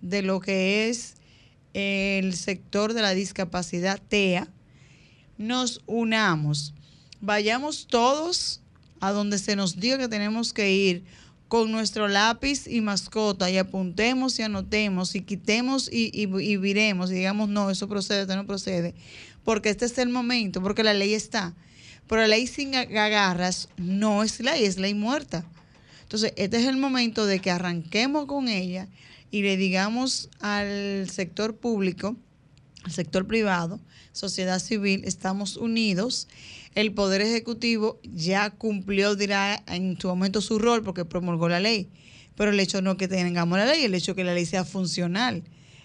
de lo que es el sector de la discapacidad TEA, nos unamos, vayamos todos a donde se nos diga que tenemos que ir con nuestro lápiz y mascota y apuntemos y anotemos y quitemos y, y, viremos y digamos, no, eso procede, esto no procede, porque este es el momento, porque la ley está. Pero la ley sin agarras no es ley, es ley muerta. Entonces, este es el momento de que arranquemos con ella y le digamos al sector público, al sector privado, sociedad civil, estamos unidos. El Poder Ejecutivo ya cumplió, dirá, en su momento su rol porque promulgó la ley. Pero el hecho no es que tengamos la ley, el hecho de que la ley sea funcional,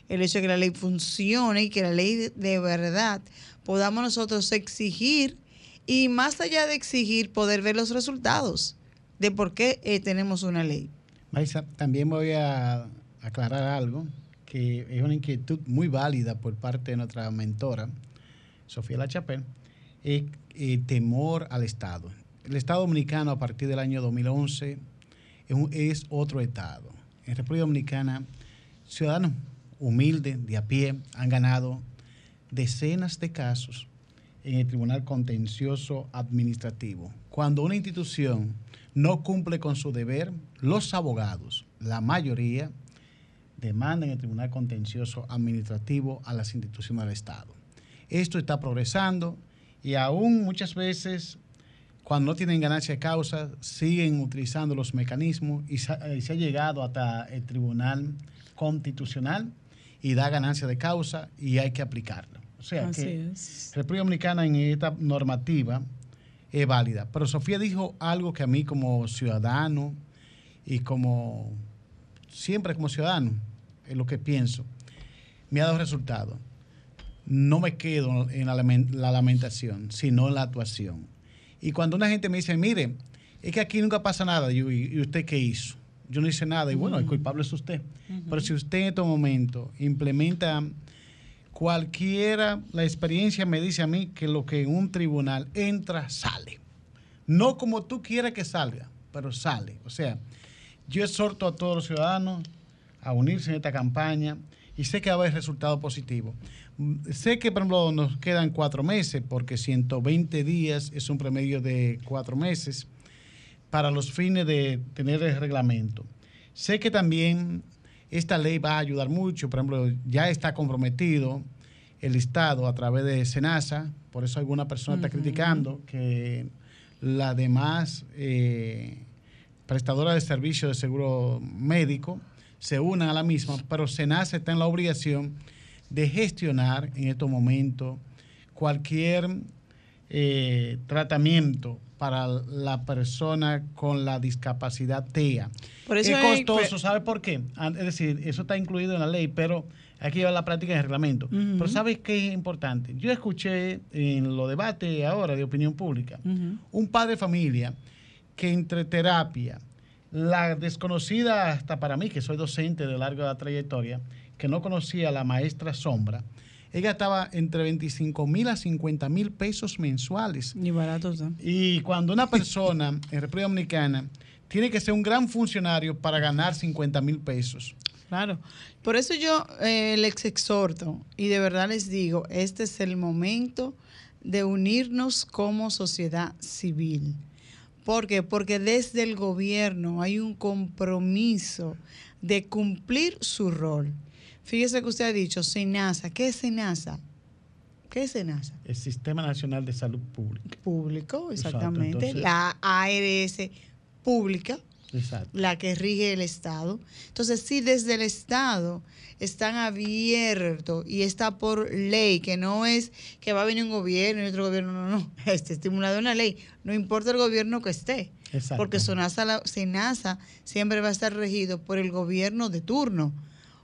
el hecho de que la ley funcione y que la ley de verdad podamos nosotros exigir y más allá de exigir, poder ver los resultados de por qué eh, tenemos una ley. Maisa, también voy a aclarar algo que es una inquietud muy válida por parte de nuestra mentora, Sofía Lachapel, es el temor al Estado. El Estado Dominicano a partir del año 2011 es, otro Estado. En República Dominicana, ciudadanos humildes, de a pie, han ganado decenas de casos en el Tribunal Contencioso Administrativo. Cuando una institución no cumple con su deber, los abogados, la mayoría, demandan el Tribunal Contencioso Administrativo a las instituciones del Estado. Esto está progresando y aún muchas veces cuando no tienen ganancia de causa, siguen utilizando los mecanismos y se, ha llegado hasta el Tribunal Constitucional y da ganancia de causa y hay que aplicarlo. O sea que la República Dominicana en esta normativa es válida. Pero Sofía dijo algo que a mí como ciudadano y como siempre como ciudadano, es lo que pienso, me ha dado resultado. No me quedo en la, lamentación, sino en la actuación. Y cuando una gente me dice, mire, es que aquí nunca pasa nada, ¿y usted qué hizo? Yo no hice nada, y bueno, el culpable es usted. Pero si usted en este momento implementa cualquiera, la experiencia me dice a mí que lo que en un tribunal entra, sale. No como tú quieras que salga, pero sale. O sea, yo exhorto a todos los ciudadanos a unirse en esta campaña y sé que va a haber resultados positivos. Sé que, por ejemplo, nos quedan cuatro meses, porque 120 días es un promedio de cuatro meses para los fines de tener el reglamento. Sé que también esta ley va a ayudar mucho, por ejemplo, ya está comprometido el Estado a través de SENASA, por eso alguna persona está criticando que la demás eh, prestadora de servicios de seguro médico se unan a la misma, pero SENASA está en la obligación de gestionar en estos momentos cualquier eh, tratamiento para la persona con la discapacidad TEA. Por eso es costoso, ¿sabe por qué? Es decir, eso está incluido en la ley, pero hay que llevar la práctica en el reglamento. Pero ¿sabes qué es importante? Yo escuché en los debates ahora de opinión pública un padre de familia que entre terapia, la desconocida hasta para mí, que soy docente de larga trayectoria, que no conocía a la maestra Sombra, ella estaba entre 25 mil a 50 mil pesos mensuales. Ni baratos, ¿no? Y cuando una persona en República Dominicana tiene que ser un gran funcionario para ganar 50 mil pesos. Claro. Por eso yo eh, les exhorto y de verdad les digo, este es el momento de unirnos como sociedad civil. ¿Por qué? Porque desde el gobierno hay un compromiso de cumplir su rol. Fíjese que usted ha dicho SENASA. ¿Qué es SENASA? ¿Qué es SENASA? El Sistema Nacional de Salud Pública. Público, exactamente. la ARS pública, Exacto. la que rige el Estado. Entonces, si desde el Estado están abiertos y está por ley, que no es que va a venir un gobierno y otro gobierno, no, no, está estimulado una ley, no importa el gobierno que esté. Exacto. Porque SENASA, SENASA siempre va a estar regido por el gobierno de turno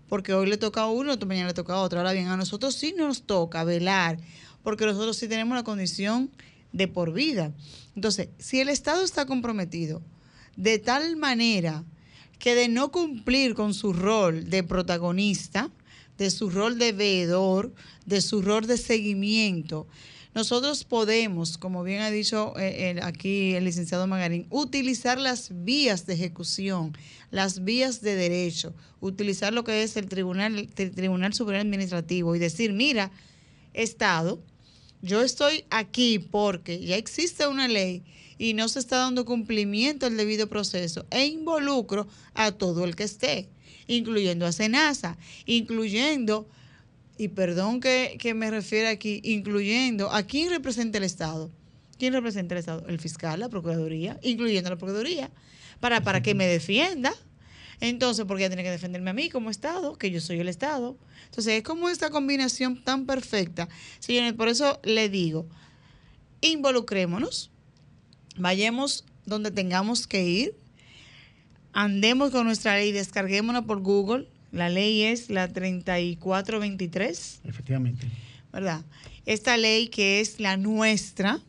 porque hoy le toca a uno, mañana le toca a otro. Ahora bien, a nosotros sí nos toca velar, porque nosotros sí tenemos la condición de por vida. Entonces, si el Estado está comprometido de tal manera que de no cumplir con su rol de protagonista, de su rol de veedor, de su rol de seguimiento, nosotros podemos, como bien ha dicho eh, aquí el licenciado Magarín, utilizar las vías de ejecución, las vías de derecho, utilizar lo que es el Tribunal, el Tribunal Superior Administrativo y decir, mira, Estado, yo estoy aquí porque ya existe una ley y no se está dando cumplimiento al debido proceso e involucro a todo el que esté, incluyendo a Senasa, incluyendo, y perdón que, que me refiere aquí, incluyendo a quién representa el Estado. ¿Quién representa el Estado? El fiscal, la Procuraduría, incluyendo la Procuraduría, para, para que me defienda. Entonces, porque ella tiene que defenderme a mí como Estado, que yo soy el Estado. Entonces, es como esta combinación tan perfecta. Señores, por eso le digo, involucrémonos, vayamos donde tengamos que ir, andemos con nuestra ley, descarguémonos por Google. La ley es la 3423. Efectivamente. ¿Verdad? Esta ley que es la nuestra,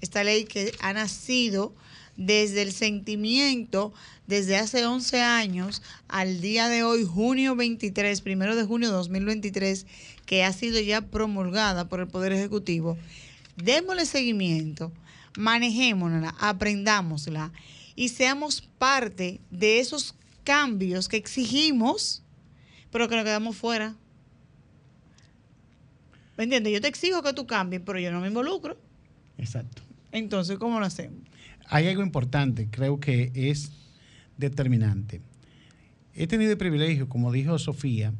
esta ley que ha nacido desde el sentimiento, desde hace 11 años al día de hoy, junio 23, primero de junio de 2023, que ha sido ya promulgada por el Poder Ejecutivo. Démosle seguimiento manejémosla, aprendámosla y seamos parte de esos cambios que exigimos, pero que nos quedamos fuera. ¿Me entiendes? Yo te exijo que tú cambies, pero yo no me involucro. Exacto. Entonces, ¿cómo lo hacemos? Hay algo importante, creo que es determinante. He tenido el privilegio, como dijo Sofía,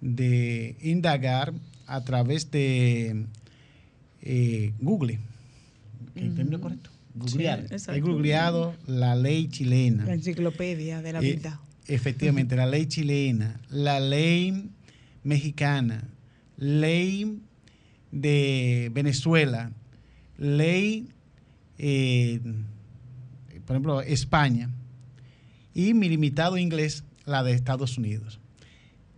de indagar a través de eh, Google ¿En término correcto? Googlear. He googleado la ley chilena. La enciclopedia de la eh, vida. Efectivamente, la ley chilena, la ley mexicana, ley de Venezuela, ley, eh, por ejemplo, España, y mi limitado inglés, la de Estados Unidos.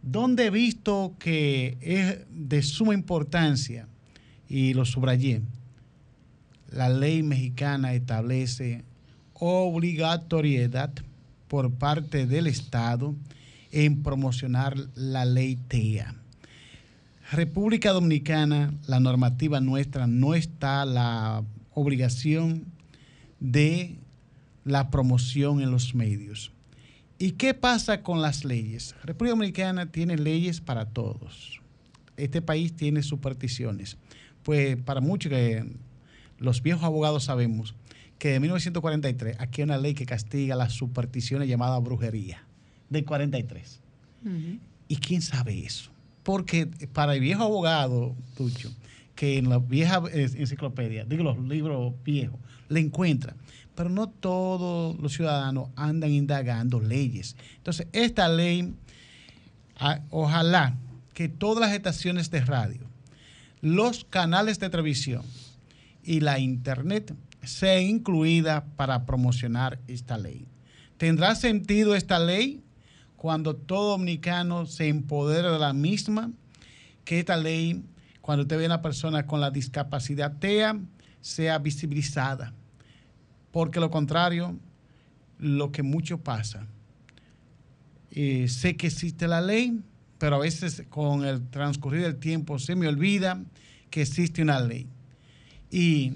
Donde he visto que es de suma importancia, y lo subrayé, la ley mexicana establece obligatoriedad por parte del Estado en promocionar la ley TEA. República Dominicana, la normativa nuestra, no está la obligación de la promoción en los medios. ¿Y qué pasa con las leyes? República Dominicana tiene leyes para todos. Este país tiene supersticiones. Pues para muchos que los viejos abogados sabemos que de 1943 aquí hay una ley que castiga las supersticiones llamadas brujería, del 43. ¿Y quién sabe eso? Porque para el viejo abogado, Tucho, que en la vieja enciclopedia, digo los libros viejos, le encuentra. Pero no todos los ciudadanos andan indagando leyes. Entonces, esta ley, ojalá que todas las estaciones de radio, los canales de televisión, y la Internet sea incluida para promocionar esta ley. ¿Tendrá sentido esta ley cuando todo dominicano se empodera de la misma? Que esta ley, cuando usted ve a una persona con la discapacidad TEA, sea visibilizada. Porque lo contrario, lo que mucho pasa, eh, sé que existe la ley, pero a veces con el transcurrir del tiempo se me olvida que existe una ley. Y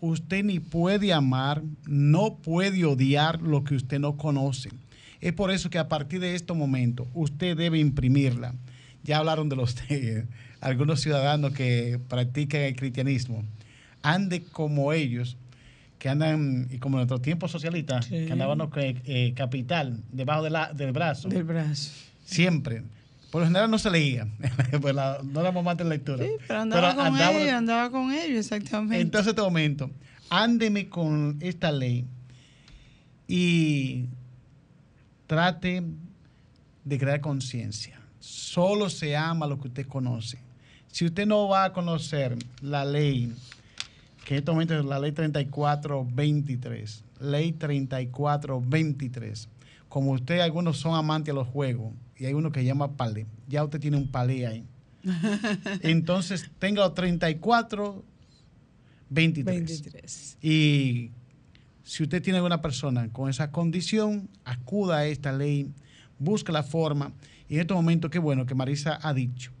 usted ni puede amar, no puede odiar lo que usted no conoce. Es por eso que a partir de este momento usted debe imprimirla. Ya hablaron de los algunos ciudadanos que practican el cristianismo. Ande como ellos, que andan, y como en nuestro tiempo socialista, que andaban eh, capital debajo del brazo. Del brazo. Siempre. Por lo general no se leía, pues no éramos más de lectura. Sí, pero andaba con ellos, andaba con ellos, exactamente. Entonces, este momento, ándeme con esta ley y trate de crear conciencia. Solo se ama lo que usted conoce. Si usted no va a conocer la ley, que en este momento es la ley 3423, ley 3423, como usted, algunos son amantes de los juegos, y hay uno que llama palé. Ya usted tiene un palé ahí. Entonces, tenga 34, 23. Y si usted tiene alguna persona con esa condición, acuda a esta ley, busque la forma. Y en este momento, qué bueno que Marisa ha dicho.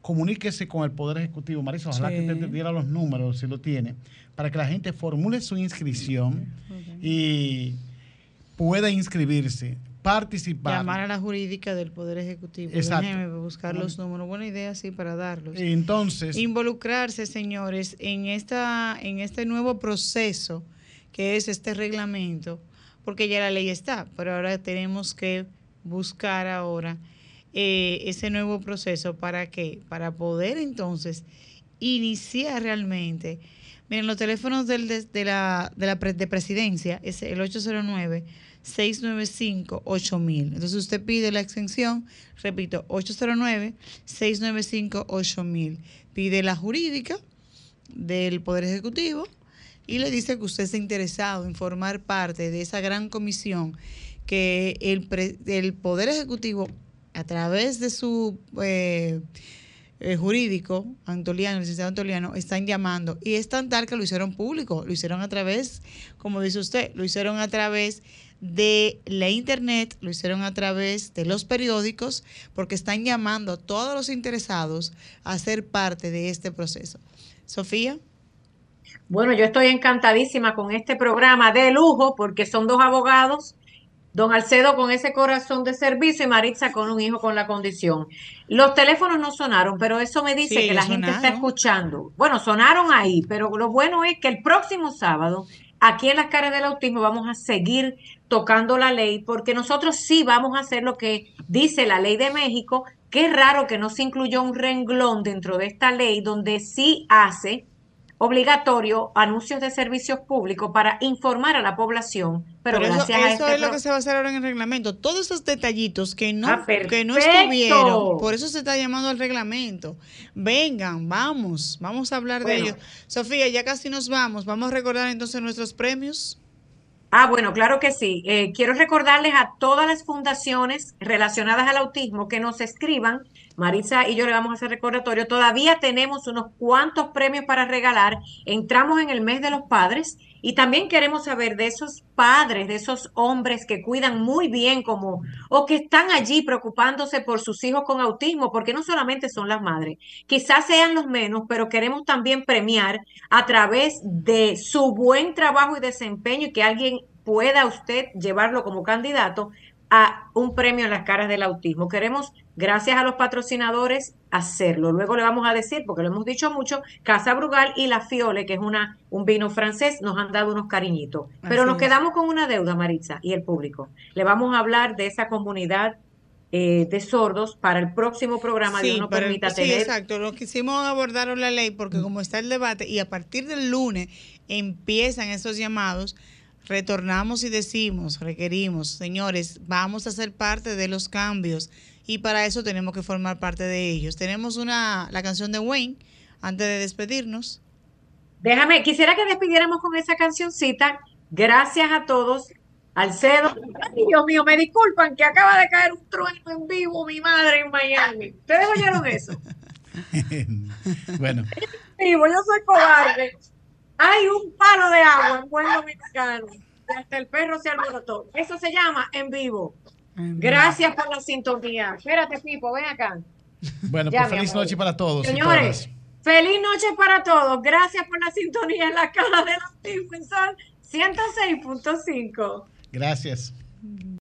Comuníquese con el Poder Ejecutivo. Marisa, ojalá que usted diera los números, si lo tiene, para que la gente formule su inscripción y pueda inscribirse participar. Llamar a la jurídica del Poder Ejecutivo. Exacto. buscar los números. Buena idea, sí, para darlos. Entonces. Involucrarse, señores, en, esta, en este nuevo proceso que es este reglamento, porque ya la ley está, pero ahora tenemos que buscar ahora eh, ese nuevo proceso para qué? Para poder entonces iniciar realmente. Miren, los teléfonos de, la, de la de presidencia es el 809 695-8000. Entonces usted pide la extensión, repito, 809-695-8000. Pide la jurídica del Poder Ejecutivo y le dice que usted está interesado en formar parte de esa gran comisión que el, el Poder Ejecutivo, a través de su eh, eh, jurídico, Antoliano, el licenciado Antoliano, están llamando. Y es tan tal que lo hicieron público, lo hicieron a través, como dice usted, lo hicieron a través de la internet, lo hicieron a través de los periódicos, porque están llamando a todos los interesados a ser parte de este proceso. Sofía. Bueno, yo estoy encantadísima con este programa de lujo porque son dos abogados, don Alcedo con ese corazón de servicio y Maritza con un hijo con la condición. Los teléfonos no sonaron, pero eso me dice que la gente está escuchando. Bueno, sonaron ahí, pero lo bueno es que el próximo sábado aquí en las caras del autismo vamos a seguir tocando la ley porque nosotros sí vamos a hacer lo que dice la ley de México. Qué raro que no se incluyó un renglón dentro de esta ley donde sí hace obligatorio anuncios de servicios públicos para informar a la población. Pero, gracias eso, a eso es lo que se va a hacer ahora en el reglamento. Todos esos detallitos que no, ah, que no estuvieron, por eso se está llamando al reglamento. Vengan, vamos, vamos a hablar de ellos. Sofía, ya casi nos vamos. Vamos a recordar entonces nuestros premios. Ah, bueno, claro que sí. Eh, quiero recordarles a todas las fundaciones relacionadas al autismo que nos escriban Marisa y yo le vamos a hacer recordatorio. Todavía tenemos unos cuantos premios para regalar. Entramos en el mes de los padres y también queremos saber de esos padres, de esos hombres que cuidan muy bien como o que están allí preocupándose por sus hijos con autismo, porque no solamente son las madres, quizás sean los menos, pero queremos también premiar a través de su buen trabajo y desempeño y que alguien pueda usted llevarlo como candidato a un premio en las caras del autismo. Queremos, gracias a los patrocinadores, hacerlo. Luego le vamos a decir, porque lo hemos dicho mucho, Casa Brugal y La Fiole, que es una, un vino francés, nos han dado unos cariñitos. Pero nos quedamos con una deuda, Maritza, y el público. Le vamos a hablar de esa comunidad eh, de sordos para el próximo programa sí, de no permita sí, exacto. Lo quisimos abordar la ley porque como está el debate y a partir del lunes empiezan esos llamados, retornamos y decimos, requerimos, señores, vamos a ser parte de los cambios y para eso tenemos que formar parte de ellos. Tenemos una la canción de Wayne antes de despedirnos. Déjame, quisiera que despidiéramos con esa cancioncita. Gracias a todos. Alcedo, Ay, Dios mío, me disculpan que acaba de caer un trueno en vivo, mi madre en Miami. ¿Ustedes oyeron eso? bueno. Vivo, yo soy cobarde. Hay un palo de agua en buen dominicano. hasta el perro se alborotó. Eso se llama en vivo. Gracias por la sintonía. Espérate, Pipo, ven acá. Bueno, pues feliz noche para todos. Señores, feliz noche para todos. Gracias por la sintonía en la cara de la en 106.5. Gracias.